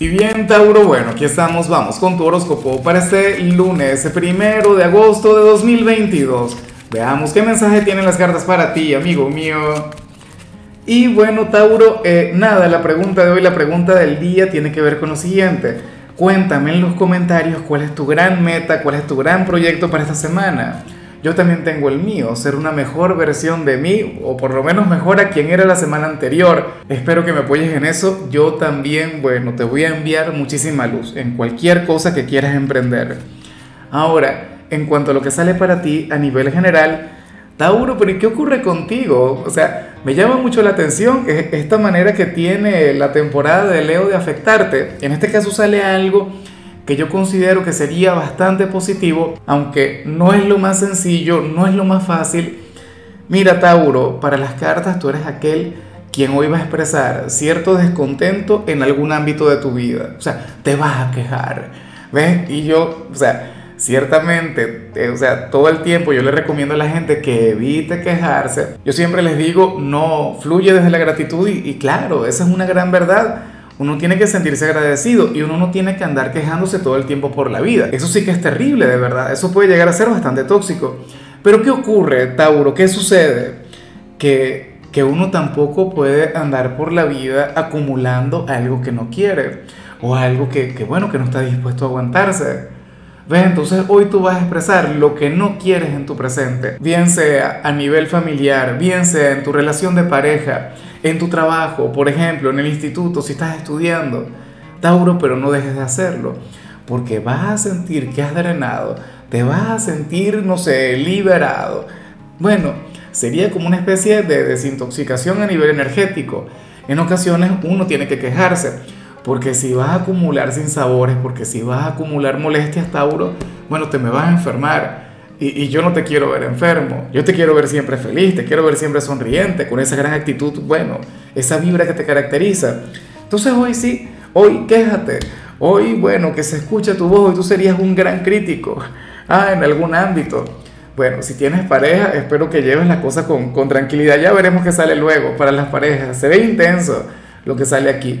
Y bien, Tauro, bueno, aquí estamos, vamos con tu horóscopo para este lunes, primero de agosto de 2022. Veamos qué mensaje tienen las cartas para ti, amigo mío. Y bueno, Tauro, eh, nada, la pregunta de hoy, la pregunta del día tiene que ver con lo siguiente. Cuéntame en los comentarios cuál es tu gran meta, cuál es tu gran proyecto para esta semana yo también tengo el mío, ser una mejor versión de mí, o por lo menos mejor a quien era la semana anterior. Espero que me apoyes en eso. Yo también, bueno, te voy a enviar muchísima luz en cualquier cosa que quieras emprender. Ahora, en cuanto a lo que sale para ti a nivel general, Tauro, pero ¿qué ocurre contigo? O sea, me llama mucho la atención esta manera que tiene la temporada de Leo de afectarte. En este caso sale algo que yo considero que sería bastante positivo, aunque no es lo más sencillo, no es lo más fácil. Mira, Tauro, para las cartas tú eres aquel quien hoy va a expresar cierto descontento en algún ámbito de tu vida. O sea, te vas a quejar. ¿Ves? Y yo, o sea, ciertamente, o sea, todo el tiempo yo le recomiendo a la gente que evite quejarse. Yo siempre les digo, no, fluye desde la gratitud y claro, esa es una gran verdad uno tiene que sentirse agradecido y uno no tiene que andar quejándose todo el tiempo por la vida. Eso sí que es terrible, de verdad. Eso puede llegar a ser bastante tóxico. Pero ¿qué ocurre, Tauro? ¿Qué sucede? Que, que uno tampoco puede andar por la vida acumulando algo que no quiere o algo que, que bueno, que no está dispuesto a aguantarse. ¿Ves? Entonces hoy tú vas a expresar lo que no quieres en tu presente, bien sea a nivel familiar, bien sea en tu relación de pareja, en tu trabajo, por ejemplo, en el instituto, si estás estudiando. Tauro, pero no dejes de hacerlo, porque vas a sentir que has drenado, te vas a sentir, no sé, liberado. Bueno, sería como una especie de desintoxicación a nivel energético. En ocasiones uno tiene que quejarse, porque si vas a acumular sinsabores, porque si vas a acumular molestias, Tauro, bueno, te me vas a enfermar y, yo no te quiero ver enfermo, yo te quiero ver siempre feliz, te quiero ver siempre sonriente, con esa gran actitud, bueno, esa vibra que te caracteriza. Entonces hoy sí, hoy quéjate, hoy, bueno, que se escuche tu voz, hoy tú serías un gran crítico, ah, en algún ámbito. Bueno, si tienes pareja, espero que lleves la cosa con, con tranquilidad, ya veremos qué sale luego para las parejas, se ve intenso lo que sale aquí.